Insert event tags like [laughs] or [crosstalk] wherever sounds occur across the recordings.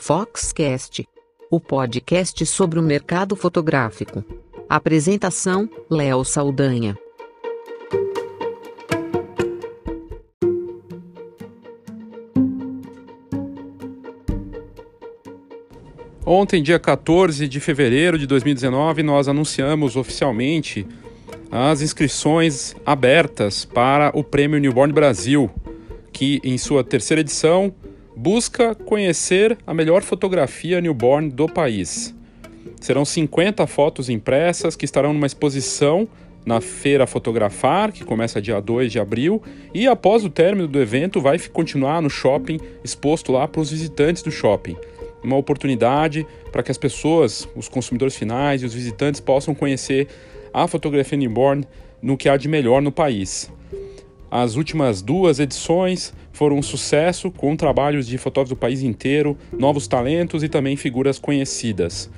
Foxcast, o podcast sobre o mercado fotográfico. Apresentação: Léo Saldanha. Ontem, dia 14 de fevereiro de 2019, nós anunciamos oficialmente as inscrições abertas para o Prêmio Newborn Brasil, que em sua terceira edição busca conhecer a melhor fotografia newborn do país. Serão 50 fotos impressas que estarão numa exposição na Feira Fotografar, que começa dia 2 de abril, e após o término do evento vai continuar no shopping, exposto lá para os visitantes do shopping uma oportunidade para que as pessoas, os consumidores finais e os visitantes possam conhecer a fotografia newborn no que há de melhor no país. As últimas duas edições foram um sucesso com trabalhos de fotógrafos do país inteiro, novos talentos e também figuras conhecidas.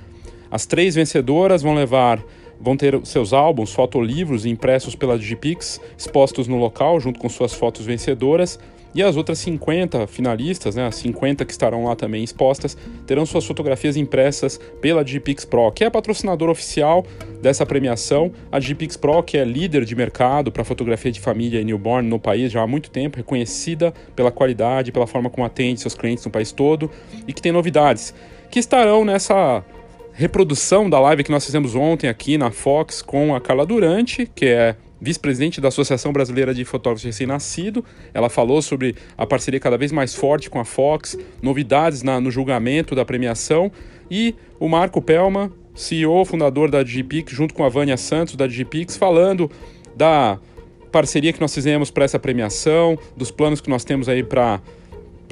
As três vencedoras vão levar vão ter seus álbuns, fotolivros impressos pela Digipix, expostos no local junto com suas fotos vencedoras e as outras 50 finalistas, né, as 50 que estarão lá também expostas, terão suas fotografias impressas pela Digipix Pro, que é a patrocinadora oficial dessa premiação. A Digipix Pro, que é líder de mercado para fotografia de família e newborn no país já há muito tempo, reconhecida pela qualidade, pela forma como atende seus clientes no país todo e que tem novidades que estarão nessa reprodução da live que nós fizemos ontem aqui na Fox com a Carla Durante, que é vice-presidente da Associação Brasileira de Fotógrafos Recém-Nascido. Ela falou sobre a parceria cada vez mais forte com a Fox, novidades na, no julgamento da premiação e o Marco Pelma, CEO, fundador da Digipix, junto com a Vânia Santos da Digipix, falando da parceria que nós fizemos para essa premiação, dos planos que nós temos aí para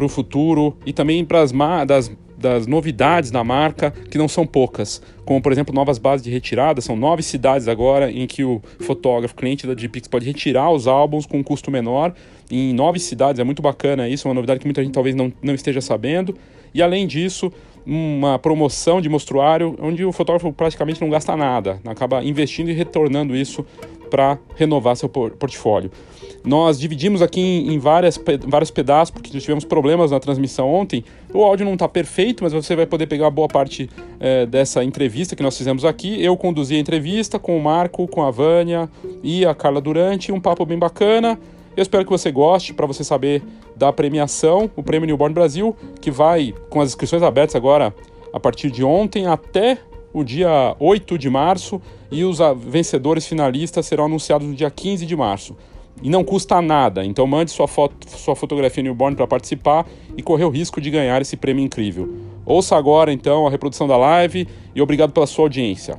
o futuro e também para as das das novidades da marca, que não são poucas, como por exemplo novas bases de retirada, são nove cidades agora em que o fotógrafo, cliente da Gpix, pode retirar os álbuns com um custo menor, em nove cidades, é muito bacana isso, é uma novidade que muita gente talvez não, não esteja sabendo, e além disso, uma promoção de mostruário onde o fotógrafo praticamente não gasta nada, acaba investindo e retornando isso para renovar seu portfólio. Nós dividimos aqui em, várias, vários pedaços, porque tivemos problemas na transmissão ontem. O áudio não está perfeito, mas você vai poder pegar boa parte é, dessa entrevista que nós fizemos aqui. Eu conduzi a entrevista com o Marco, com a Vânia e a Carla Durante, um papo bem bacana. Eu espero que você goste, para você saber da premiação, o Prêmio Newborn Brasil, que vai com as inscrições abertas agora a partir de ontem até o dia 8 de março e os vencedores finalistas serão anunciados no dia 15 de março. E não custa nada, então mande sua, foto, sua fotografia newborn para participar e correr o risco de ganhar esse prêmio incrível. Ouça agora então a reprodução da live e obrigado pela sua audiência.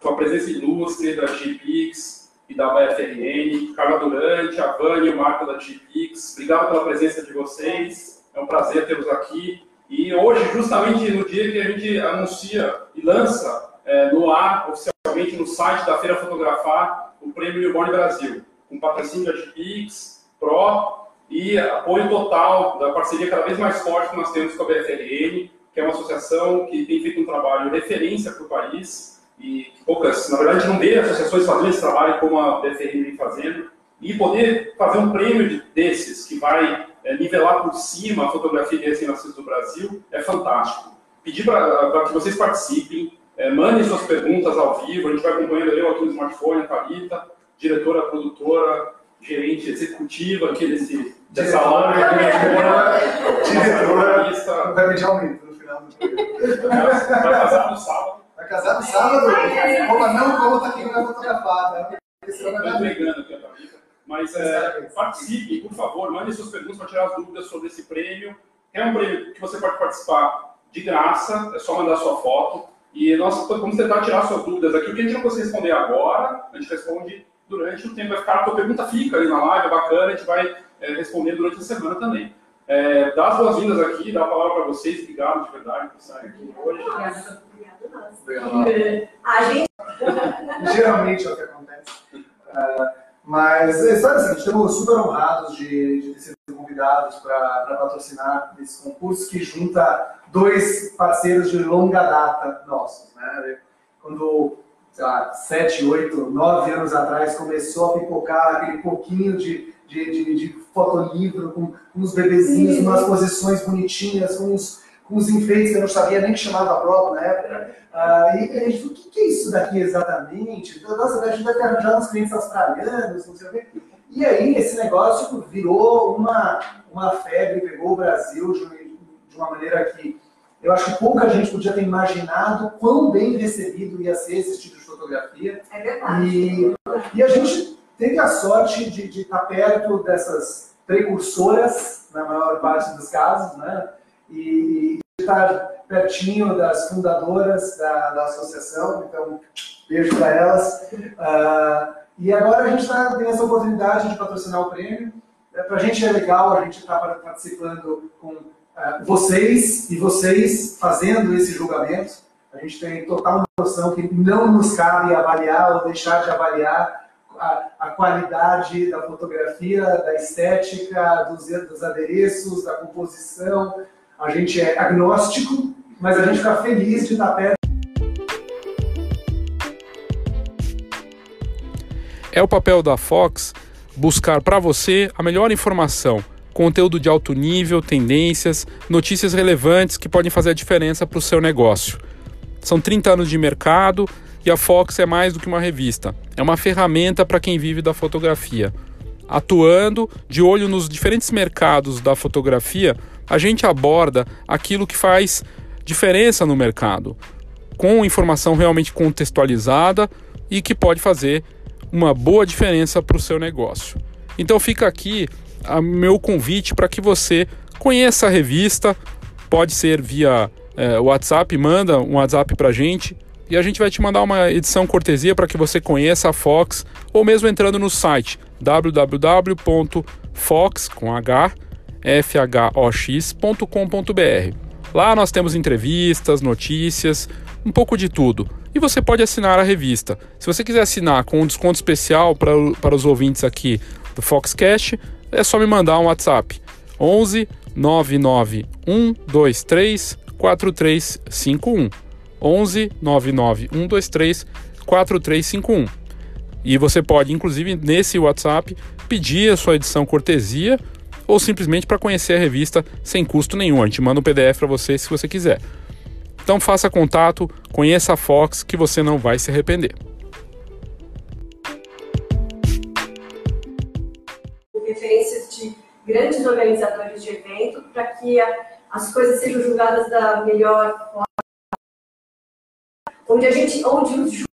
Com a presença ilustre da GPix e da BFRN, Carla Durante, a Vânia e o Marco da GPix, obrigado pela presença de vocês, é um prazer tê-los aqui. E hoje, justamente no dia que a gente anuncia e lança é, no ar, oficialmente no site da Feira Fotografar, o Prêmio Newborn Brasil, com patrocínio da GPix, Pro e apoio total da parceria cada vez mais forte que nós temos com a BFRN, que é uma associação que tem feito um trabalho referência para o país e poucas, na verdade, não vê associações fazendo esse trabalho como a BFRN vem fazendo, e poder fazer um prêmio desses que vai é, nivelar por cima a fotografia de recém-nascidos do Brasil é fantástico. Pedir para que vocês participem, é, mandem suas perguntas ao vivo, a gente vai acompanhando eu aqui no smartphone, a Thalita, diretora, produtora, gerente executiva aqui desse, dessa live, diretora, diretora, vai pedir aumento no final do Vai casar no sábado. Vai casar no sábado? Como não, como tá aqui na fotografada. Estou entregando aqui. Mas é, participe, por favor, mande suas perguntas para tirar as dúvidas sobre esse prêmio. É um prêmio que você pode participar de graça, é só mandar sua foto. E nós vamos tentar tirar suas dúvidas aqui. O que a gente não conseguir responder agora, a gente responde durante o tempo. Vai ficar, a tua pergunta fica ali na live, é bacana, a gente vai é, responder durante a semana também. É, dá as boas-vindas aqui, dá a palavra para vocês. Obrigado de verdade por estarem aqui hoje. Obrigado, obrigado. A gente... Geralmente é o que acontece. Uh, mas é só assim, estamos super honrados de, de ter sido convidados para patrocinar esse concurso que junta dois parceiros de longa data nossos. Né? Quando sei lá, sete, oito, nove anos atrás, começou a pipocar aquele pouquinho de, de, de, de fotolivro com, com os bebezinhos, umas posições bonitinhas, com os, com os enfeites que eu não sabia nem que chamava próprio na época. Ah, e a gente falou, o que, que é isso daqui exatamente? Nossa, a gente vai ter arranjado uns clientes australianos, não sei o quê. E aí esse negócio virou uma, uma febre, pegou o Brasil de, de uma maneira que eu acho que pouca gente podia ter imaginado quão bem recebido ia ser esse tipo de fotografia. É verdade. E, e a gente teve a sorte de, de estar perto dessas precursoras, na maior parte dos casos, né? E, estar pertinho das fundadoras da, da associação, então beijo para elas. Uh, e agora a gente tá, tem essa oportunidade de patrocinar o prêmio. É, para a gente é legal, a gente está participando com uh, vocês e vocês fazendo esse julgamento. A gente tem total noção que não nos cabe avaliar ou deixar de avaliar a, a qualidade da fotografia, da estética, dos, dos adereços, da composição. A gente é agnóstico, mas a gente fica feliz de estar perto. É o papel da Fox buscar para você a melhor informação, conteúdo de alto nível, tendências, notícias relevantes que podem fazer a diferença para o seu negócio. São 30 anos de mercado e a Fox é mais do que uma revista, é uma ferramenta para quem vive da fotografia. Atuando de olho nos diferentes mercados da fotografia, a gente aborda aquilo que faz diferença no mercado, com informação realmente contextualizada e que pode fazer uma boa diferença para o seu negócio. Então fica aqui o meu convite para que você conheça a revista, pode ser via é, WhatsApp, manda um WhatsApp para a gente e a gente vai te mandar uma edição cortesia para que você conheça a Fox ou mesmo entrando no site www.fox com h fhox.com.br. Lá nós temos entrevistas, notícias, um pouco de tudo. E você pode assinar a revista. Se você quiser assinar com um desconto especial para, para os ouvintes aqui do Foxcast, é só me mandar um WhatsApp. 11 99 123 4351. 11 99 123 4351. E você pode, inclusive, nesse WhatsApp, pedir a sua edição cortesia ou simplesmente para conhecer a revista sem custo nenhum. A gente manda um PDF para você se você quiser. Então faça contato, conheça a Fox que você não vai se arrepender. Referências de grandes organizadores de evento para que as coisas sejam julgadas da melhor forma, onde a gente, onde os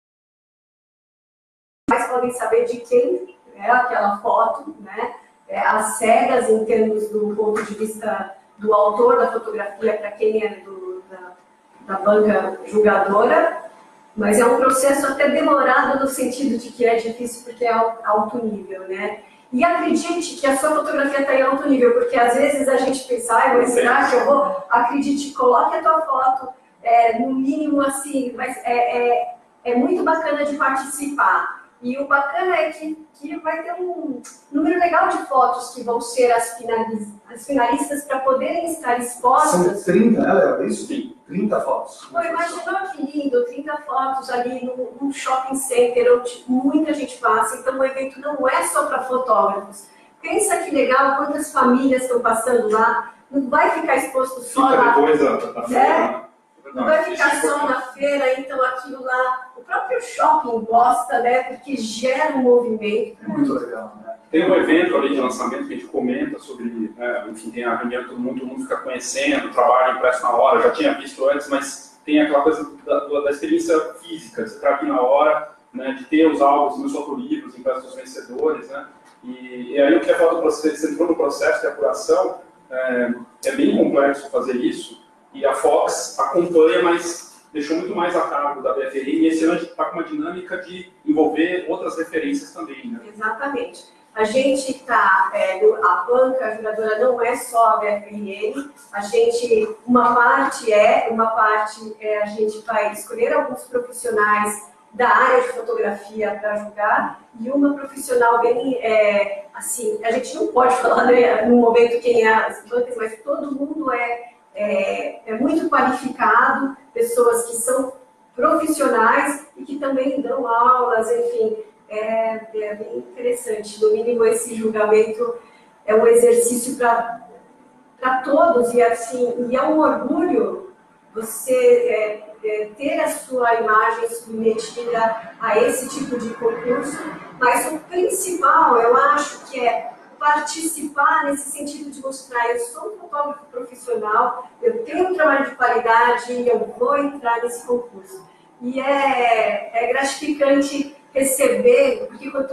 mais podem saber de quem é aquela foto, né? É, as cegas em termos do ponto de vista do autor da fotografia para quem é do, da, da banca julgadora, mas é um processo até demorado no sentido de que é difícil porque é alto nível, né? E acredite que a sua fotografia está em alto nível, porque às vezes a gente pensa, ai, mas será que eu vou? Acredite, coloque a tua foto é, no mínimo assim, mas é, é, é muito bacana de participar. E o bacana é que, que vai ter um número legal de fotos que vão ser as, finalis, as finalistas para poderem estar expostas. São 30, né, Léo? É isso? Sim. 30 fotos. Pô, imaginou que lindo, 30 fotos ali num, num shopping center onde muita gente passa. Então o evento não é só para fotógrafos. Pensa que legal, quantas famílias estão passando lá. Não vai ficar exposto só Fica lá. depois né? Não vai ficar só na feira, então aquilo lá, o próprio shopping gosta, né? Porque gera um movimento. É muito legal, né? Tem um evento ali de lançamento que a gente comenta sobre, né, enfim, tem a reunião todo mundo, todo mundo fica conhecendo, o trabalho impresso na hora, já tinha visto antes, mas tem aquela coisa da, da experiência física, você estar aqui na hora, né, de ter os álbuns, meus fotolivros impressos dos vencedores, né, e, e aí o que é falta do processo, você entrou no processo de apuração, é, é bem complexo fazer isso, e a Fox acompanha, mas deixou muito mais a cargo da BFRN, e esse ano está com uma dinâmica de envolver outras referências também, né. Exatamente. A gente está, é, a banca a jogadora não é só a BFRN, a gente, uma parte é, uma parte é, a gente vai escolher alguns profissionais da área de fotografia para julgar e uma profissional bem, é, assim, a gente não pode [laughs] falar né, no momento quem é as bancas, mas todo mundo é, é, é muito qualificado, pessoas que são profissionais e que também dão aulas, enfim, é, é bem interessante. No mínimo, esse julgamento é um exercício para todos e assim e é um orgulho você é, é, ter a sua imagem submetida a esse tipo de concurso, mas o principal, eu acho que é participar nesse sentido de mostrar eu sou um fotógrafo profissional, eu tenho um trabalho de qualidade e eu vou entrar nesse concurso. E é, é gratificante receber, porque quando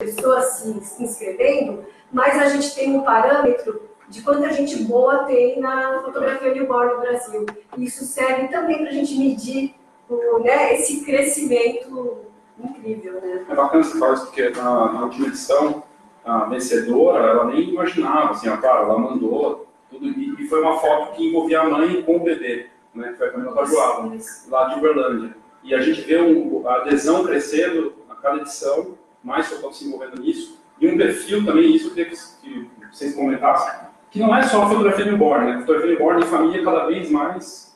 pessoas se, se inscrevendo, mas a gente tem um parâmetro de quanta gente boa tem na fotografia newborn no Brasil. E isso serve também para a gente medir o, né, esse crescimento incrível. Né? É bacana falar isso, porque na, na, última edição, a vencedora, ela nem imaginava, assim, claro, ela mandou tudo, e, e, foi uma foto que envolvia a mãe com o bebê, né, que foi a Camila Joava, lá de Uberlândia. E a gente vê um, a adesão crescendo a cada edição, mais pessoas se envolvendo nisso, e um perfil também, isso que, que vocês comentassem, que não é só a fotografia newborn, né? A fotografia newborn em família cada vez mais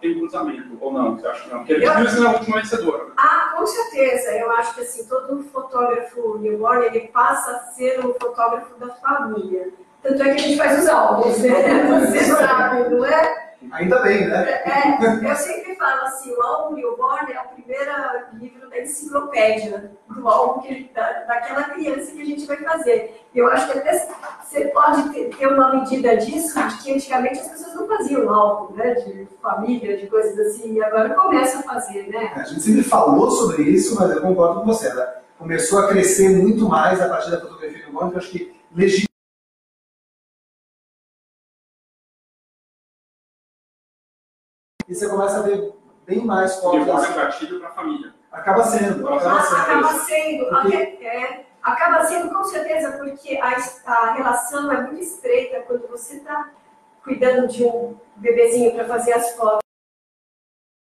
tem cruzamento, ou não? Você acha que não? Porque ele viu isso na última vencedora. Ah, com certeza. Eu acho que assim, todo fotógrafo newborn, ele passa a ser um fotógrafo da família. Tanto é que a gente faz os álbuns, né? Você sabe, não é? Ainda bem, né? É, eu sempre falo assim, o álbum Newborn é o primeiro livro da enciclopédia do álbum que, da, daquela criança que a gente vai fazer. Eu acho que até você pode ter, ter uma medida disso, de que antigamente as pessoas não faziam álbum, né? De família, de coisas assim, e agora começa a fazer, né? A gente sempre falou sobre isso, mas eu concordo com você. Ela começou a crescer muito mais a partir da fotografia Newborn, que eu acho que e você começa a ver bem mais fotos. E é gatilho para a família. Acaba sendo. Acaba sendo. Acaba sendo, porque... é, acaba sendo com certeza, porque a, a relação é muito estreita quando você está cuidando de um bebezinho para fazer as fotos.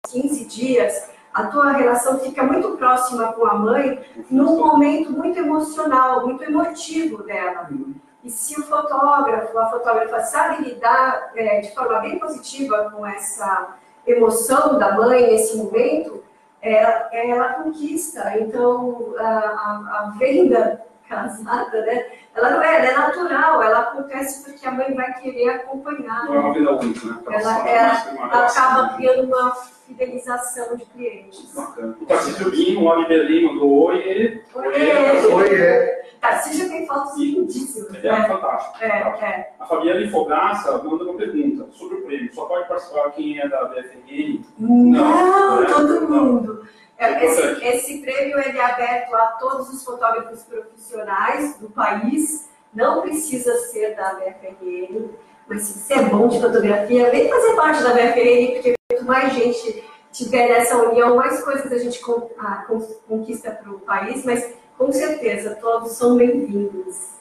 15 dias, a tua relação fica muito próxima com a mãe num momento muito emocional, muito emotivo dela. Uhum. E se o fotógrafo, a fotógrafa sabe lidar é, de forma bem positiva com essa emoção da mãe nesse momento, ela, ela conquista. Então, a, a, a venda casada, né? Ela não é, ela é natural, ela acontece porque a mãe vai querer acompanhar. Não é uma vida única, né? Ela, ela, ela acaba criando uma fidelização de clientes. Bacana. O Tarcísio Binho, lá de Berlim, mandou oi. Oi, oi. é. Tarcísio tem fotos lindíssimas. Ele é né? fantástico. É, é. A Fabiana Infograça manda uma pergunta sobre o prêmio. Só pode participar quem é da BFN? Não, não é? todo mundo. É, esse, esse, prêmio ele é aberto a todos os fotógrafos profissionais do país, não precisa ser da BFRN, mas se você é bom de fotografia, vem fazer parte da BFRN, porque quanto mais gente tiver nessa união, mais coisas a gente ah, conquista para o país, mas com certeza todos são bem-vindos.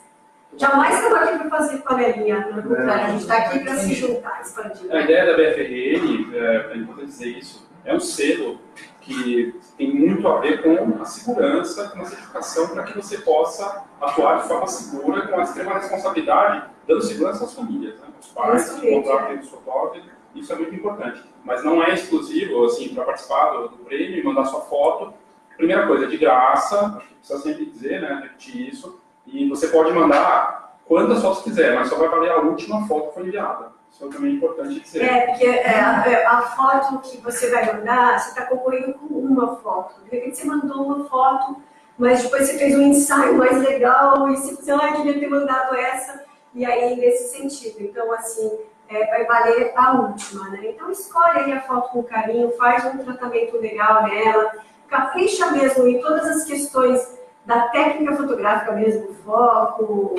Jamais estamos aqui para fazer panelinha, pelo contrário, a gente está aqui para se juntar, expandir. A ideia da BFRN, é, é importante dizer isso, é um selo que tem muito a ver com a segurança, com a certificação, para que você possa atuar de forma segura, com a extrema responsabilidade, dando segurança às famílias, né? os pais, que contratam os fotógrafos, isso é muito importante. Mas não é exclusivo, assim, para participar do, do prêmio e mandar sua foto. Primeira coisa, de graça, acho que precisa sempre dizer, né, repetir isso, e você pode mandar quantas fotos quiser, mas só vai valer a última foto que foi enviada. Isso é importante dizer. É, porque é, a, é, a, foto que você vai mandar, você está concorrendo com uma foto. De repente você mandou uma foto, mas depois você fez um ensaio mais legal e você pensou, ah, queria ter mandado essa. E aí, nesse sentido. Então, assim, é, vai valer a última, né? Então, escolhe aí a foto com carinho, faz um tratamento legal nela, capricha mesmo em todas as questões da técnica fotográfica mesmo, foco,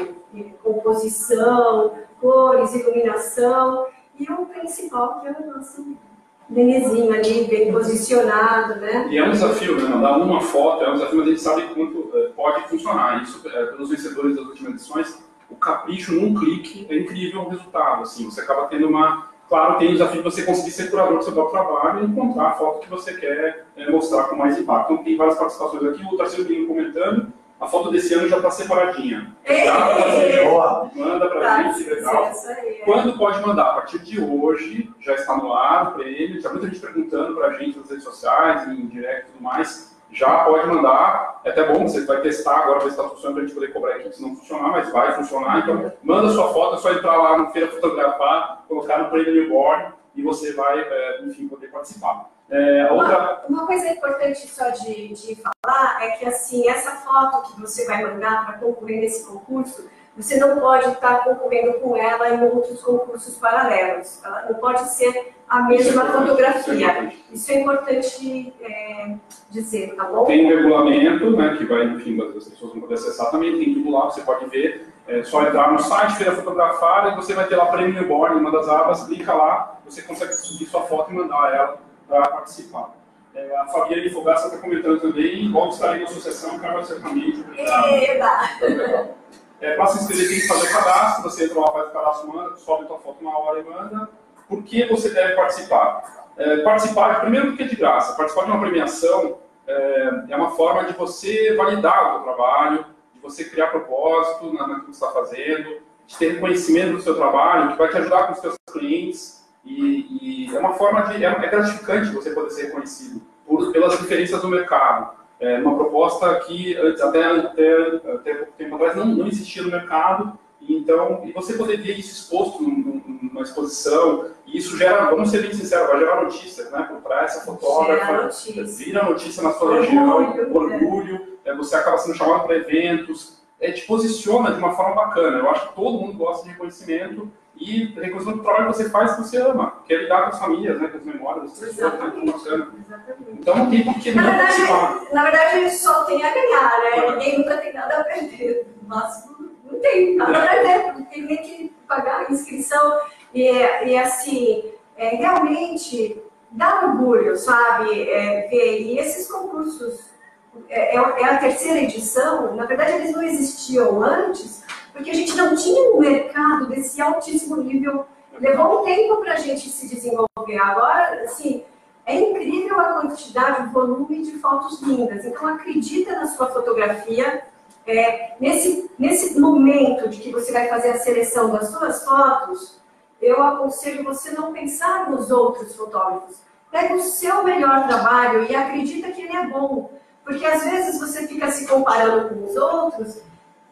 composição, cores, iluminação, e o principal que é o nosso Benezinho ali, bem posicionado, né? E é um desafio, né? Mandar uma foto é um desafio, mas a gente sabe quanto é, pode funcionar. Isso, é, pelos vencedores das últimas edições, o capricho num clique é incrível o resultado. Assim, você acaba tendo uma. Claro, tem o desafio de você conseguir ser curador do seu próprio trabalho e encontrar a foto que você quer é, mostrar com mais impacto. Então, tem várias participações aqui. O Tarcísio Binho comentando A foto desse ano já está separadinha. Ei, Já tá ei, ei. Boa. Manda para Tá, gente, legal. aí, é. Quando pode mandar? A partir de hoje, já está no ar o prêmio. Já muita gente perguntando para a gente nas redes sociais, em direct e tudo mais. Já pode mandar. É até bom, você vai testar agora, ver se está funcionando para a gente poder cobrar aqui se não funcionar, mas vai funcionar. Então, manda sua foto, é só entrar lá no Feira Fotografar, colocar no prêmio Newborn e você vai, é, enfim, poder participar. É, outra. Uma, uma coisa importante só de, de falar é que assim, essa foto que você vai mandar para concorrer nesse concurso, você não pode estar concorrendo com ela em outros concursos paralelos. Ela não pode ser a mesma fotografia. Isso é importante é, dizer, tá bom? Tem um regulamento, né, que vai, enfim, as pessoas vão poder acessar também, tem tudo lá, você pode ver. É só entrar no site, Feira Fotografar, e você vai ter lá Prêmio Newborn, uma das abas, clica lá, você consegue subir sua foto e mandar ela para participar. É, a Fabiana Fogaça está comentando também, logo estarei na associação, quero certamente. Eba! É, para se inscrever tem que fazer cadastro, você entra lá, faz o cadastro, manda, sobe tua foto uma hora e manda. Por que você deve participar? É, participar, primeiro porque é de graça, participar de uma premiação é, é uma forma de você validar o seu trabalho, de você criar propósito na, naquilo que você está fazendo, de ter reconhecimento do seu trabalho, que vai te ajudar com os seus clientes. E, e é uma forma de. É, é gratificante você poder ser reconhecido por, pelas diferenças do mercado. É uma proposta que antes, até, até, até pouco tempo atrás não, não existia no mercado. Então, e você poder ver isso exposto num- num- numa exposição, e isso gera, vamos ser bem sinceros, vai gerar notícias, né? Para essa fotógrafa, notícia. vira notícia na sua Orgulho, região, né? orgulho, é, você acaba sendo chamado para eventos, é, te posiciona de uma forma bacana. Eu acho que todo mundo gosta de reconhecimento e reconhecimento do trabalho que você faz que você ama, que é lidar com as famílias, né, com as memórias das pessoas, né, é. Então não tem por que Na não participar. verdade, na verdade, só tem a ganhar, né? Ninguém nunca tem nada a perder. Mas não tem nada a perder, não tem nem que pagar a inscrição. E, e assim, é, realmente dá orgulho, sabe? É, ver. E esses concursos, é, é a terceira edição, na verdade, eles não existiam antes, porque a gente não tinha um mercado desse altíssimo nível. Levou um tempo para a gente se desenvolver. Agora, assim, é incrível a quantidade, o volume de fotos lindas. Então, acredita na sua fotografia. É, nesse, nesse momento de que você vai fazer a seleção das suas fotos, eu aconselho você não pensar nos outros fotógrafos. Pega o seu melhor trabalho e acredita que ele é bom. Porque às vezes você fica se comparando com os outros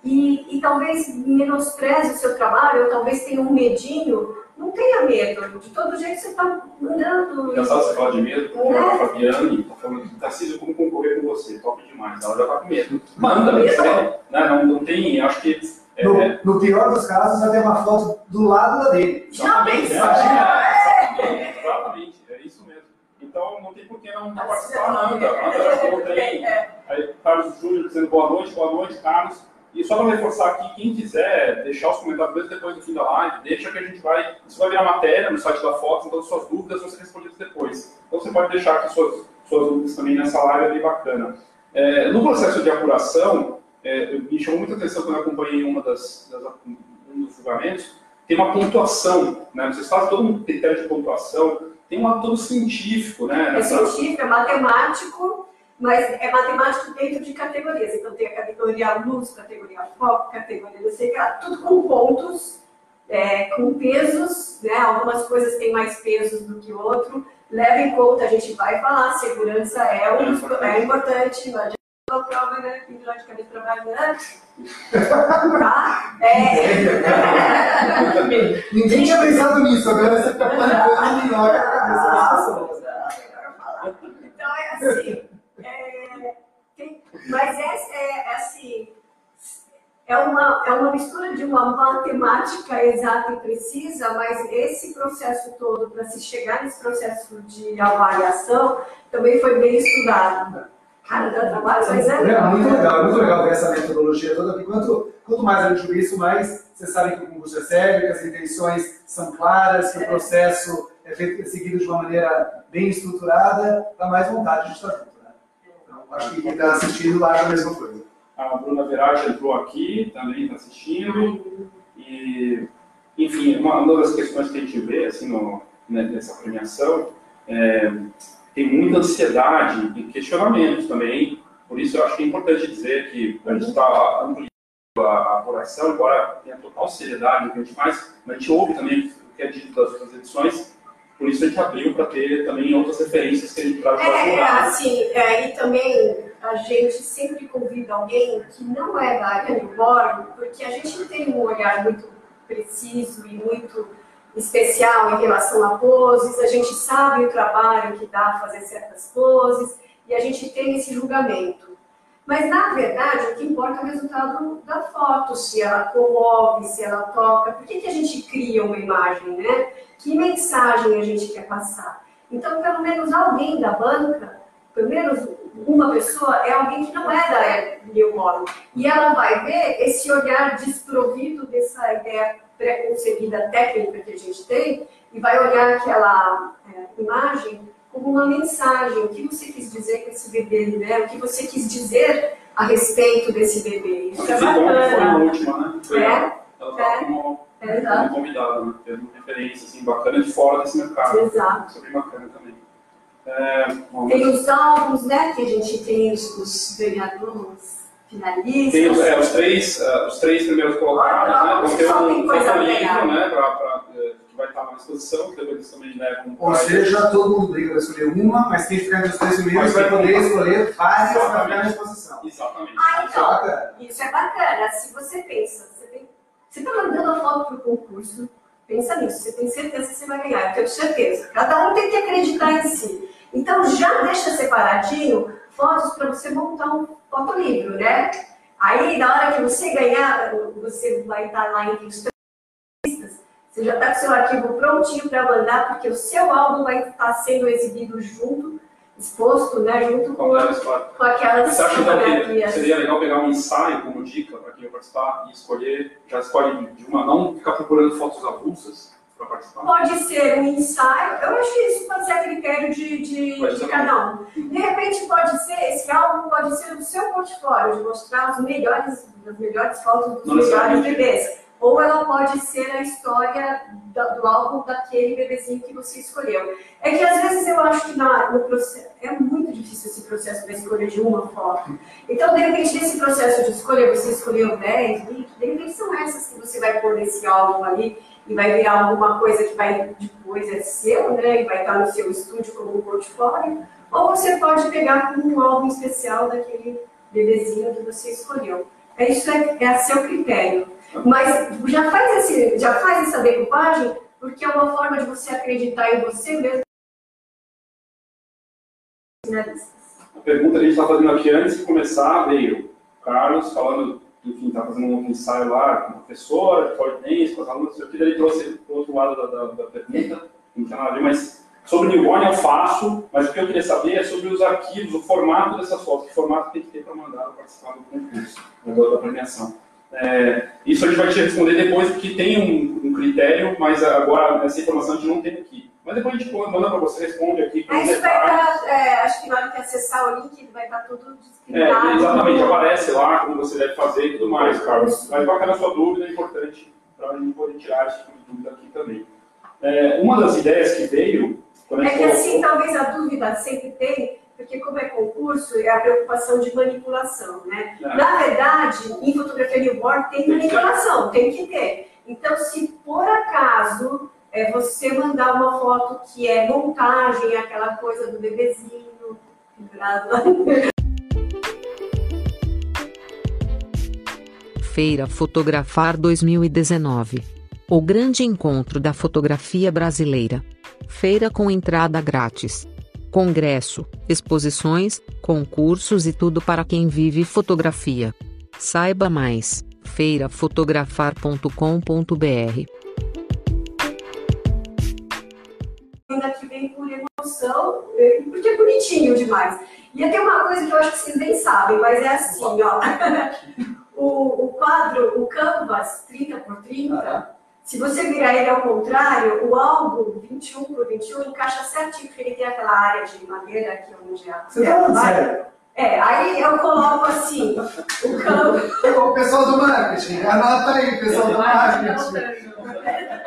e, e talvez menospreze o seu trabalho, ou talvez tenha um medinho. Não tenha medo. De todo jeito você está andando. Engraçado você falar de medo, porque É. a Fabiane está falando Tarcísio, como concorrer com você? Top demais. Ela já está com medo. Manda, Medo? né? Não, não tem, acho que. É, No, é, no pior dos casos, vai ter uma foto do lado da dele. Já Exatamente, pensou? exatamente, exatamente, é isso mesmo. Então não tem por que não participar, manda, manda, não tem. Aí, Carlos Júnior dizendo boa noite, boa noite, Carlos. E só para reforçar aqui, quem quiser deixar os comentários depois do fim da live, deixa que a gente vai. Isso vai virar matéria no site da Fox, então suas dúvidas vão ser respondidas depois. Então você pode deixar aqui suas, suas dúvidas também nessa live, é bem bacana. É, no processo de apuração, é, me chamou muita atenção quando eu acompanhei uma das, das, um dos julgamentos, tem uma pontuação, né? Vocês fazem todo um critério de pontuação, tem um lado todo científico, né? É científico, é matemático, mas é matemático dentro de categorias. Então tem a categoria luz, categoria foco, categoria não sei o que lá, tudo com pontos, é, com pesos, né? Algumas coisas têm mais pesos do que outro. Leva em conta, a gente vai falar, segurança é, um, é importante, não adianta a prova, né? Pendurar de cabeça para baixo, né? Tá? É. Ninguém tinha pensado nisso, agora você está a cabeça das pessoas. Então é assim. É, mas é, é, é assim. É uma, é uma mistura de uma matemática exata e precisa, mas esse processo todo, para se chegar nesse processo de avaliação, também foi bem estudado. Cara, dá trabalho, mas é É muito legal, é muito legal ver essa metodologia toda, porque quanto, quanto mais a gente vê isso, mais você sabe que o concurso é sério, que as intenções são claras, que o processo é feito, é seguido de uma maneira bem estruturada, dá mais vontade de estar junto. Acho que quem está assistindo acha a mesma coisa. A Bruna Verati entrou aqui, também está assistindo. E, enfim, uma, uma das questões que a gente vê assim, no, né, nessa premiação é, tem muita ansiedade e questionamentos também. Por isso eu acho que é importante dizer que a gente está ampliando a apuração, embora tenha total seriedade no que a gente faz, mas a gente ouve também o que é dito das outras edições, por isso a gente abriu para ter também outras referências que a gente traz para É, é, assim, é, e também a gente sempre convida alguém que não é da área do bordo, porque a gente tem um olhar muito preciso e muito especial em relação a poses, a gente sabe o trabalho que dá fazer certas poses, e a gente tem esse julgamento. Mas, na verdade, o que importa é o resultado da foto, se ela comove, se ela toca. Por que, que a gente cria uma imagem, né? Que mensagem a gente quer passar? Então, pelo menos alguém da banca, pelo menos uma pessoa, é alguém que não é da New Model. E ela vai ver esse olhar desprovido dessa ideia pré-concebida técnica que a gente tem e vai olhar aquela é, imagem uma mensagem. O que você quis dizer com esse bebê, né? O que você quis dizer a respeito desse bebê. Isso é bacana. Foi a última, né? Foi É, ela estava é. como, É, como convidada, né? Teve uma referência assim, bacana de fora desse mercado. Exato. Super bacana também. É, bom, Tem os álbuns, né? Que a gente tem os, os ganhadores, finalistas. Tem os, é, os três, eh, os três primeiros colocados, Ah, né? Vão ter um fotolinho, legal. né? Pra, vai estar na exposição, que depois eles também levam Ou pra- seja, todo mundo briga para escolher uma, mas quem ficar entre os três primeiros vai poder escolher várias para Exatamente. ficar na exposição. Exatamente. Ah, Isso é então. bacana. Isso é bacana. Se você pensa, você tem- você está mandando a foto para o concurso, pensa nisso, você tem certeza que você vai ganhar, eu tenho certeza. Cada um tem que acreditar em si. Então já deixa separadinho fotos para você montar um fotolivro, né? Aí na hora que você ganhar, você vai estar lá entre os finalistas, você já está com seu arquivo prontinho para mandar, porque o seu álbum vai estar sendo exibido junto, exposto, né? Junto com, com aquelas Você acha que seria legal pegar um ensaio como dica para quem vai participar e escolher, já escolhe de uma, não ficar procurando fotos avulsas para participar? Pode ser um ensaio, eu acho que isso pode ser a critério de, de, de cada um. De repente pode ser, esse álbum pode ser o seu portfólio, de mostrar os melhores, as melhores fotos dos Não melhores bebês. Ou ela pode ser a história do álbum daquele bebezinho que você escolheu. É que às vezes eu acho que na- no processo, é muito difícil esse processo da escolha de uma foto. Então, de repente, nesse processo de escolha, você escolheu 10, 20, de repente são essas que você vai pôr nesse álbum ali e vai virar alguma coisa que vai depois é seu, né? E vai estar no seu estúdio como um portfólio. Ou você pode pegar um álbum especial daquele bebezinho que você escolheu. É isso é, é a seu critério. Mas já faz, esse, já faz essa decupagem porque é uma forma de você acreditar em você mesmo. A pergunta que a gente está fazendo aqui antes de começar veio o Carlos falando, enfim, está fazendo um ensaio lá com a professora, polidense, com as alunas, eu queria trouxe para o outro lado da, da, da pergunta, não tinha nada a ver, mas sobre o newborn eu faço, mas o que eu queria saber é sobre os arquivos, o formato dessas fotos, que formato tem que ter para mandar para participar do concurso, da premiação. É, isso a gente vai te responder depois, porque tem um, um critério, mas agora essa informação a gente não tem aqui. Mas depois a gente manda para você, responde aqui. Aí isso vai estar, é, acho que na hora que acessar o link vai estar tudo É, descrito. exatamente, aparece lá como você deve fazer e tudo mais, Carlos. Mas bacana a sua dúvida, é importante para a gente poder tirar esse tipo de dúvida aqui também. É, uma das ideias que veio, quando a É gente que colocou- assim, talvez a dúvida sempre tem, porque como é concurso, é a preocupação de manipulação, né? É. Na verdade, em fotografia newborn tem Tem que ter. manipulação, tem que ter. Então, se por acaso é, você mandar uma foto que é montagem, aquela coisa do bebezinho, Feira Fotografar 2019. O grande encontro da fotografia brasileira. Feira com entrada grátis. Congresso, exposições, concursos e tudo para quem vive fotografia. Saiba mais: feirafotografar.com.br. ainda que vem por emoção, eh, porque é bonitinho demais. E tem uma coisa que eu acho que vocês nem sabem, mas é assim, ó. [laughs] O, o quadro, o canvas 30 por 30, se você virar ele ao contrário, o álbum 21 por 21 encaixa certinho, porque ele tem aquela área de madeira aqui onde a Você tá falando? É, aí eu coloco assim, o canvas. O pessoal do marketing, anota aí, pessoal do marketing.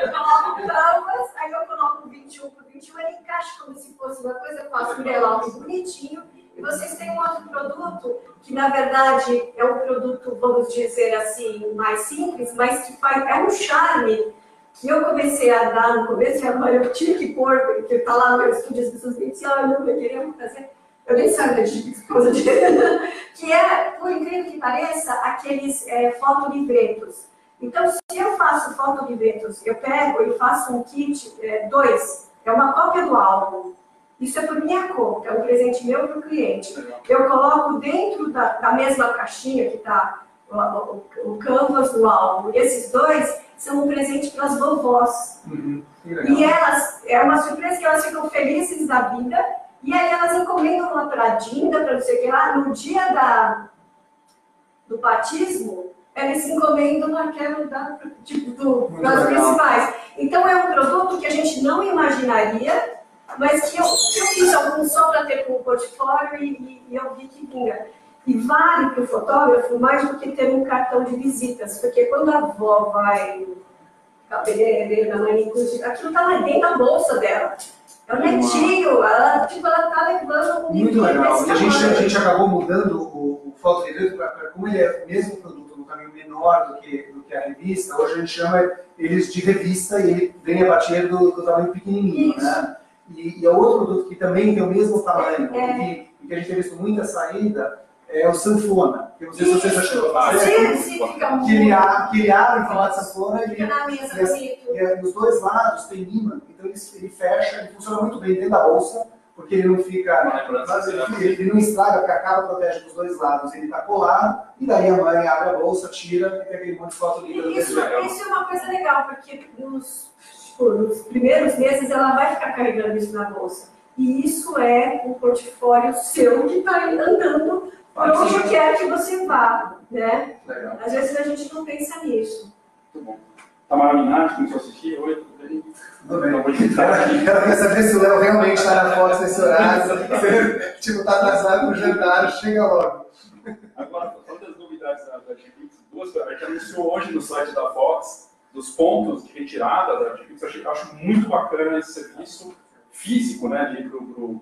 Eu coloco o canvas, aí eu coloco o 21 por 21, ele encaixa como se fosse uma coisa, faço um envelope bonitinho E vocês têm um outro produto que, na verdade, é um produto, vamos dizer assim, mais simples, mas que faz, é um charme que eu comecei a dar no começo, e agora eu tive que pôr, porque está lá no meu estúdio, as pessoas me dizem, olha, eu queria fazer, eu nem sabia de coisa de... que é, por incrível que pareça, aqueles é, fotolivretos. Então, se eu faço fotolivretos, eu pego e faço um kit, é, dois, é uma cópia do álbum, isso é por minha conta, é um presente meu para o cliente. Eu coloco dentro da, da mesma caixinha que está o, o, o, canvas do álbum. E esses dois são um presente para as vovós. Uhum, e elas, é uma surpresa que elas ficam felizes da vida. E aí elas encomendam uma para a Dinda, para não sei o que lá. No dia da, do batismo, eles se encomendam naquela da, tipo, do, das principais. Então é um produto que a gente não imaginaria mas que eu, que eu fiz alguns só para ter como portfólio e, e, eu vi que vinha. E vale para o fotógrafo mais do que ter um cartão de visitas, porque quando a avó vai cabeleireira, manicure, aquilo está lá dentro da bolsa dela. É o netinho, ela, tipo, ela está levando um Muito legal. E a gente, a gente acabou mudando o, o fotoretrato para como ele é o mesmo produto, no caminho menor do que, do que a revista, hoje a gente chama eles de revista e ele vem a partir do, do tamanho pequenininho, Isso. né? E, e é outro produto que também tem o mesmo tamanho, é. e, e que a gente tem visto muita saída, é o sanfona. Que não sei se você já chegou a fazer. Sim, sim, fica que ele, abre, que ele abre em formato sanfona e, fica na mesa, e, e, os dois lados tem imã, então ele, ele fecha, ele funciona muito bem dentro da bolsa, porque ele não fica. Ele, ele não estraga, porque a capa protege dos dois lados. Ele está colado, e daí a mãe abre a bolsa, tira e tem aquele monte de foto linda. Isso, isso é uma coisa legal, porque nos nos primeiros meses, ela vai ficar carregando isso na bolsa. E isso é um portfólio seu que está andando para onde quer que você vá. Né? Legal. Às vezes a gente não pensa nisso. Muito bom. Tamara Minati, começou a assistir? Oi, tudo bem? Tudo bem. Ela quer saber se o Léo realmente está na Fox nesse horário. Se [laughs] tipo, está atrasado no jantar, chega logo. Agora, quantas novidades da Netflix? Duas, a gente anunciou hoje no site da Fox dos pontos de retirada da Artifix, eu acho muito bacana esse serviço físico, né, de para o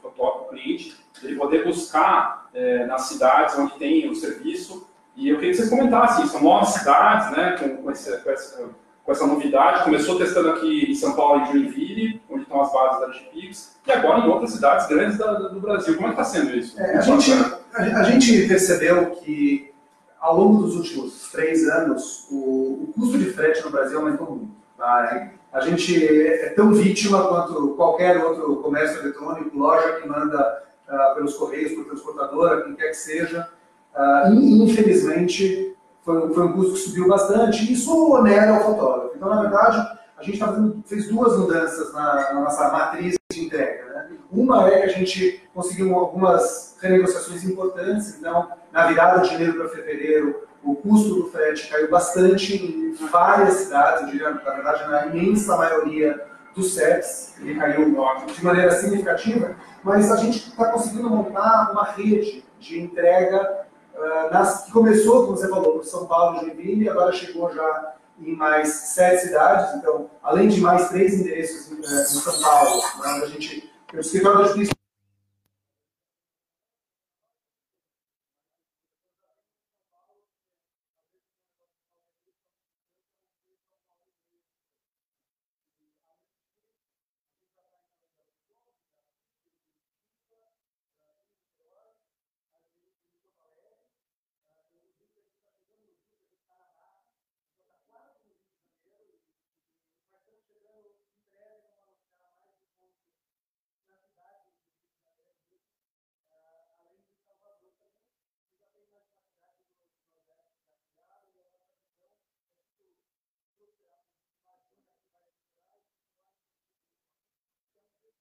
fotógrafo cliente, ele poder buscar é, nas cidades onde tem o serviço. E eu queria que vocês comentassem, são novas cidades, né, com, com, esse, com, essa, com essa novidade. Começou testando aqui em São Paulo e Joinville, onde estão as bases da Artifix, e agora em outras cidades grandes da, do Brasil. Como é que está sendo isso? É, a, gente, a, gente percebeu que ao longo dos últimos três anos, o, o custo de frete no Brasil aumentou muito. Tá? A gente é tão vítima quanto qualquer outro comércio eletrônico, loja que manda uh, pelos correios, por transportadora, quem quer que seja. Uh, infelizmente, foi, foi, um custo que subiu bastante e isso onera o fotógrafo. Então, na verdade, a gente tá fez duas mudanças na, na nossa matriz de entrega. Uma é que a gente conseguiu algumas renegociações importantes, então, na virada de janeiro para fevereiro, o custo do frete caiu bastante em várias cidades, diria, na verdade, na imensa maioria dos sets, ele caiu de maneira significativa, mas a gente está conseguindo montar uma rede de entrega uh, nas, que começou, como você falou, por São Paulo Joinville, e agora chegou já em mais sete cidades, então, além de mais três endereços em, uh, em São Paulo, né, a gente, o escritório da justiça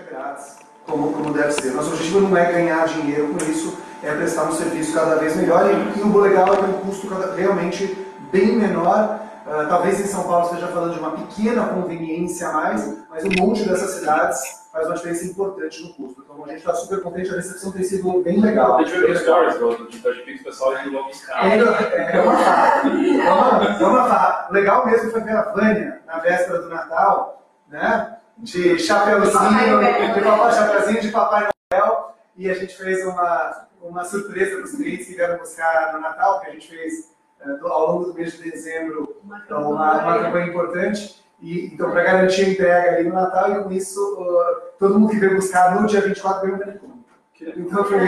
é grátis, como, como deve ser. Nosso objetivo não é ganhar dinheiro com isso, é prestar um serviço cada vez melhor e, e o legal é que é um custo cada, realmente bem menor. Uh, talvez em São Paulo esteja falando de uma pequena conveniência a mais, mas um monte dessas cidades faz uma diferença importante no custo. Então a gente está super contente, a recepção tem sido bem legal. A gente viu stories do, do, do pessoal indo logo buscar. É, é, uma farra. É uma, é uma farra. Legal mesmo foi ver a Vânia na véspera do Natal, né? De chapeuzinho, de papai, chapeuzinho de Papai Noel. E a gente fez uma, uma surpresa para os clientes que vieram buscar no Natal, que a gente fez uh, ao longo do mês de dezembro uma, uma campanha importante. E, então, para garantir a entrega ali no Natal, e com isso, uh, todo mundo que veio buscar no dia 24 ganhou um telefone. Então, foi,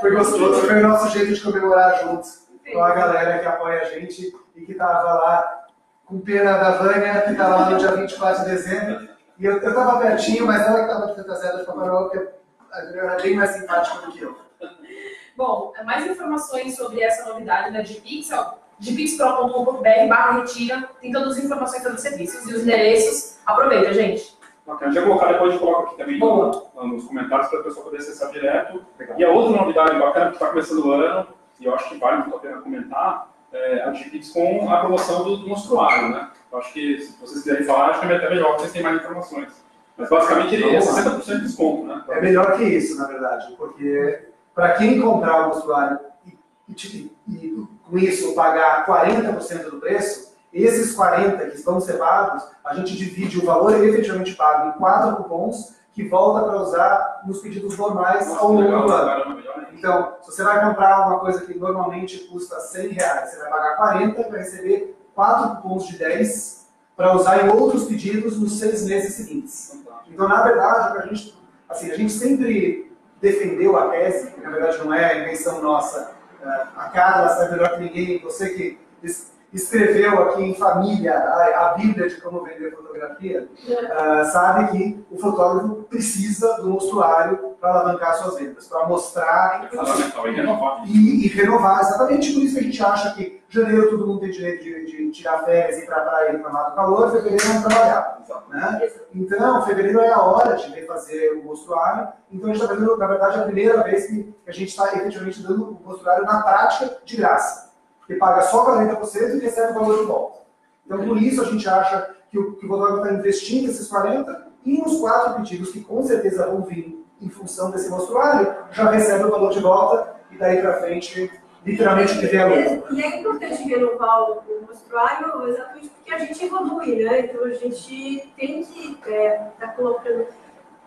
foi gostoso, foi o nosso jeito de comemorar junto com a galera que apoia a gente e que estava lá com pena da Vânia, que estava lá no dia 24 de dezembro. E eu estava pertinho, mas ela que estava de fantasiada de Papai Noel, porque a Juliana era bem mais simpática do que eu. Bom, mais informações sobre essa novidade da Gpixel de pixpro.com.br barra retira, tem todas as informações sobre os serviços e os endereços. Aproveita, gente. Bacana. Já colocar depois de coloca aqui também no, nos comentários para a pessoa poder acessar direto. Legal. E a outra novidade bacana que está começando o ano, e eu acho que vale muito a pena comentar, é a Digipix com a promoção do, do mostruário, né? Eu acho que se vocês quiserem falar, acho que é até melhor, vocês têm mais informações. Mas basicamente ele é 60% de desconto, né? É melhor que isso, na verdade, porque para quem comprar o mostruário e, e, e com isso pagar 40% do preço, esses 40 que estão ser pagos, a gente divide o valor efetivamente pago em quatro cupons que volta para usar nos pedidos normais ao longo do ano. Então, se você vai comprar uma coisa que normalmente custa 100 reais, você vai pagar 40 vai receber quatro cupons de 10 para usar em outros pedidos nos seis meses seguintes. Então, na verdade, a gente, assim, a gente sempre defendeu a tese, que na verdade não é invenção nossa, a Carla sabe melhor que ninguém, você que escreveu aqui em família a, a Bíblia de como vender fotografia, uh, sabe que o fotógrafo precisa do mostruário para alavancar suas vendas, para mostrar e renovar. E, e, renovar. Exatamente por isso que a gente acha que janeiro todo mundo tem direito de, de tirar férias e ir para a praia reclamar do calor, fevereiro não trabalhar. Né? Então, fevereiro é a hora de refazer o mostruário. Então, a gente está fazendo, na verdade, a primeira vez que a gente está efetivamente dando o mostruário na prática de graça que paga só 40% e recebe o valor de volta. Então, por isso a gente acha que o, que o está investindo esses 40% e nos quatro pedidos que com certeza vão vir em função desse mostruário, já recebe o valor de volta e daí para frente, literalmente, TV a lucro. E é importante renovar o mostruário exatamente porque a gente evolui, né? Então a gente tem que estar é, tá colocando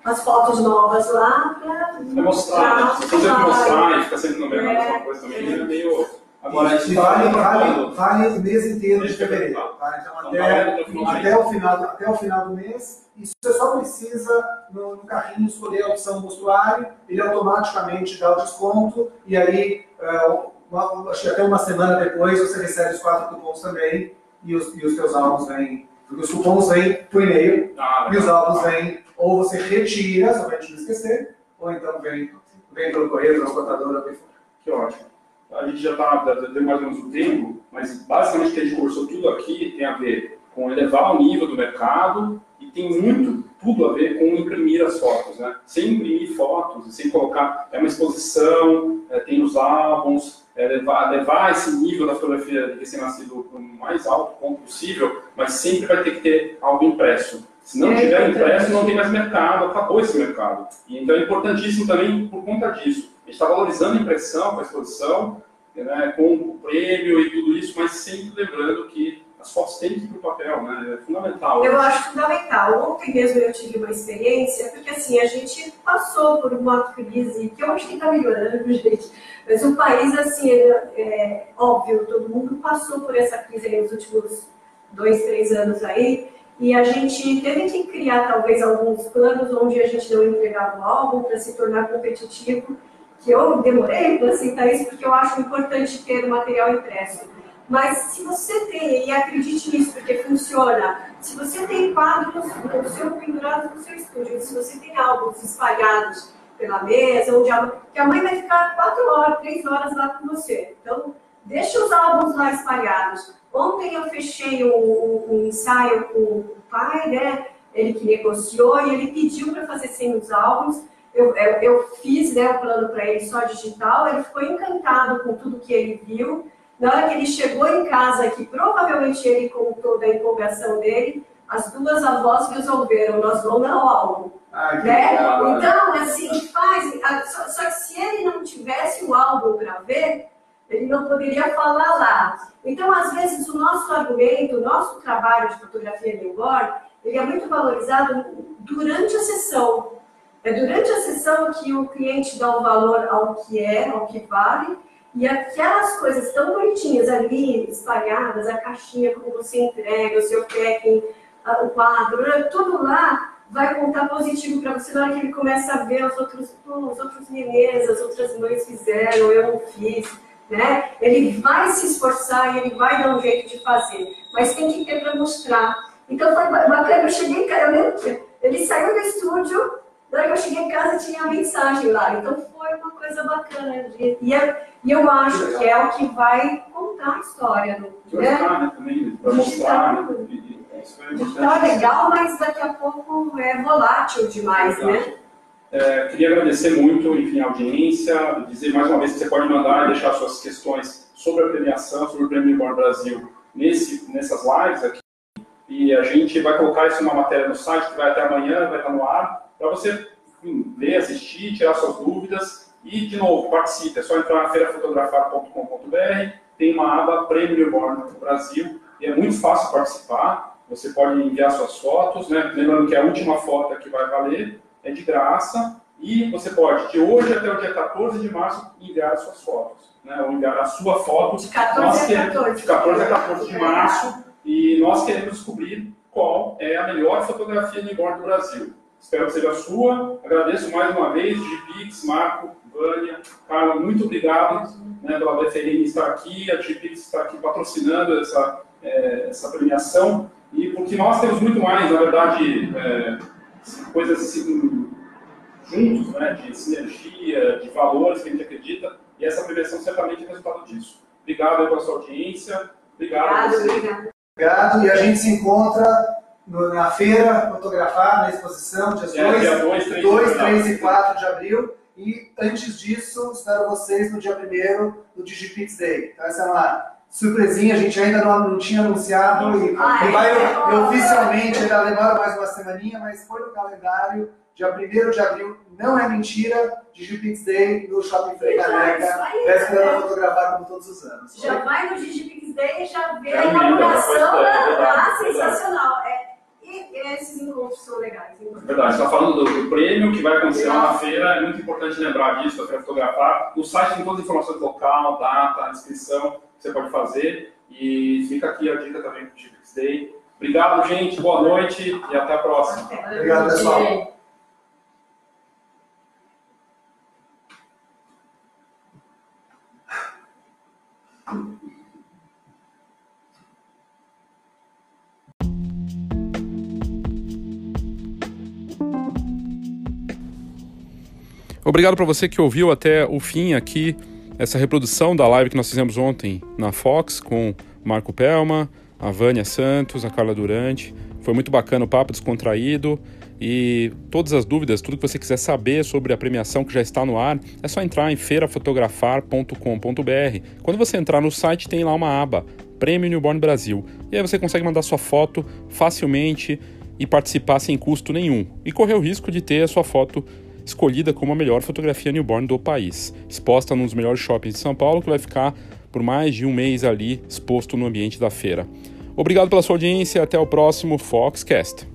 as fotos novas lá para mostrar. Né? Se você mostrar e ficar sempre no mesmo, é, coisa também, é meio Agora, isso vale, vale, vale o mês inteiro de fevereiro. Tá? Então, até, até, o final, até o final do mês, e você só precisa, no, no carrinho, escolher a opção mostruário, ele automaticamente dá o desconto, e aí, uh, uma, acho que até uma semana depois, você recebe os quatro cupons também, e os, e os seus álbuns vêm. Porque os cupons vêm por e-mail, ah, e os álbuns vêm, ou você retira, só para a gente não esquecer, ou então vem, vem pelo correio, transportadora, o que for. Que ótimo a gente já está dando mais ou menos o tempo, mas basicamente o que a gente conversou tudo aqui tem a ver com elevar o nível do mercado e tem muito tudo a ver com imprimir as fotos, né? Sem imprimir fotos, sem colocar é uma exposição, é, tem os álbuns, é, levar, levar esse nível da fotografia de recém-nascido para o mais alto ponto possível, mas sempre vai ter que ter algo impresso. Se não é tiver impresso, não tem mais mercado, acabou esse mercado. E, então é importantíssimo também por conta disso. A gente está valorizando a impressão com a exposição, né, com o prêmio e tudo isso, mas sempre lembrando que as fotos têm que ir para o papel, né? É fundamental. Eu acho fundamental. Ontem mesmo eu tive uma experiência, porque assim, a gente passou por uma crise que eu acho que está melhorando, [laughs] gente. Mas o país, assim, é, é, óbvio, todo mundo passou por essa crise nos últimos dois, três anos aí. E a gente teve que criar talvez alguns planos onde a gente não entregava o álbum para se tornar competitivo que eu demorei para aceitar isso, porque eu acho importante ter o material impresso. Mas se você tem, e acredite nisso, porque funciona, se você tem quadros no seu pendurados no seu estúdio, se você tem álbuns espalhados pela mesa, onde a, que a mãe vai ficar quatro horas, três horas lá com você. Então, deixa os álbuns lá espalhados. Ontem eu fechei um ensaio com o pai, né? ele que negociou e ele pediu para fazer sem os álbuns. Eu, eu, eu fiz né, o plano para ele só digital, ele ficou encantado com tudo que ele viu. Na hora que ele chegou em casa, que provavelmente ele contou da empolgação dele, as duas avós resolveram, nós vamos dar o álbum. Ah, Né? legal? Então, assim, faz. Só, só que se ele não tivesse o álbum para ver, ele não poderia falar lá. Então, às vezes, o nosso argumento, o nosso trabalho de fotografia newborn, ele é muito valorizado durante a sessão. É durante a sessão que o cliente dá o valor ao que é, ao que vale, e aquelas coisas tão bonitinhas ali, espalhadas, a caixinha, como você entrega, o seu packing, o quadro, né, tudo lá vai contar positivo para você na hora que ele começa a ver os outros, os outros nenês, as outras mães fizeram, eu não fiz, né? Ele vai se esforçar e ele vai dar um jeito de fazer, mas tem que ter para mostrar. Então foi ba- bacana, eu cheguei em casa, eu lembro ele saiu do estúdio, que eu cheguei em casa tinha a mensagem lá, então foi uma coisa bacana. de- E, é- e eu acho que é o que vai contar a história, né? né, também, para mostrar, né, e- e é legal, mas daqui a pouco é volátil demais, né? É, queria agradecer muito, enfim, a audiência, dizer mais uma vez que você pode mandar e deixar suas questões sobre a premiação, sobre o Prêmio Newborn Brasil nesse, nessas lives aqui. E a gente vai colocar isso numa matéria no site que vai até amanhã, vai estar no ar, para você enfim, ler, assistir, tirar suas dúvidas. E, de novo, participe. É só entrar na feirafotografar.com.br, tem uma aba Prêmio Newborn Brasil, e é muito fácil participar. Você pode enviar suas fotos, né? lembrando que a última foto é que vai valer, é de graça, e você pode, de hoje até o dia 14 de março, enviar as suas fotos, né? ou enviar a sua foto De 14 nós a queremos- 14. de 14 a 14 de março, e nós queremos descobrir qual é a melhor fotografia newborn do Brasil. Espero que seja a sua. Agradeço mais uma vez, Gpix, Marco, Vânia, Carla, muito obrigado né, pela BFRN estar aqui, a Gpix estar aqui patrocinando essa, eh, essa premiação, e porque nós temos muito mais, na verdade, eh, coisas assim, juntos, né, de sinergia, de valores que a gente acredita, e essa premiação certamente é resultado disso. Obrigado pela sua audiência. Obrigado. a Obrigado, você. obrigado. Obrigado. E a gente se encontra no- na feira fotografar, na exposição, dias É, 2, dia 2, 3, 2, 3 e 4 de abril. E antes disso, espero vocês no dia 1 no Digipix Day. Então, essa é uma surpresinha, a gente ainda não, não tinha anunciado e, Ah, e vai é? e oficialmente, ainda demora mais uma semaninha, mas foi no calendário. Dia 1 de abril, não é mentira, Digipix Day no Shopping Frei isso Caneca. aí, Véspera né? da fotografar como todos os anos. Já vai no Digipix Day e já vê É a lindo, inauguração da, da verdade. sensacional. É, e esses encontros são legais. Verdade, está falando do, do prêmio que vai acontecer lá na feira, é muito importante lembrar disso, Feira Fotografar. No site tem todas as informações do local, data, inscrição que você pode fazer. E fica aqui a dica também do Digipix Day. Obrigado, gente, boa noite e até a próxima. Obrigado, pessoal. Obrigado para você que ouviu até o fim aqui essa reprodução da live que nós fizemos ontem na Fox com Marco Pelma, a Vânia Santos, a Carla Durante. Foi muito bacana o papo descontraído e todas as dúvidas, tudo que você quiser saber sobre a premiação que já está no ar, é só entrar em feirafotografar.com.br. Quando você entrar no site, tem lá uma aba Prêmio Newborn Brasil. E aí você consegue mandar sua foto facilmente e participar sem custo nenhum. E correr o risco de ter a sua foto escolhida como a melhor fotografia newborn do país, exposta num dos melhores shoppings de São Paulo, que vai ficar por mais de um mês ali exposto no ambiente da feira. Obrigado pela sua audiência, e até o próximo Foxcast.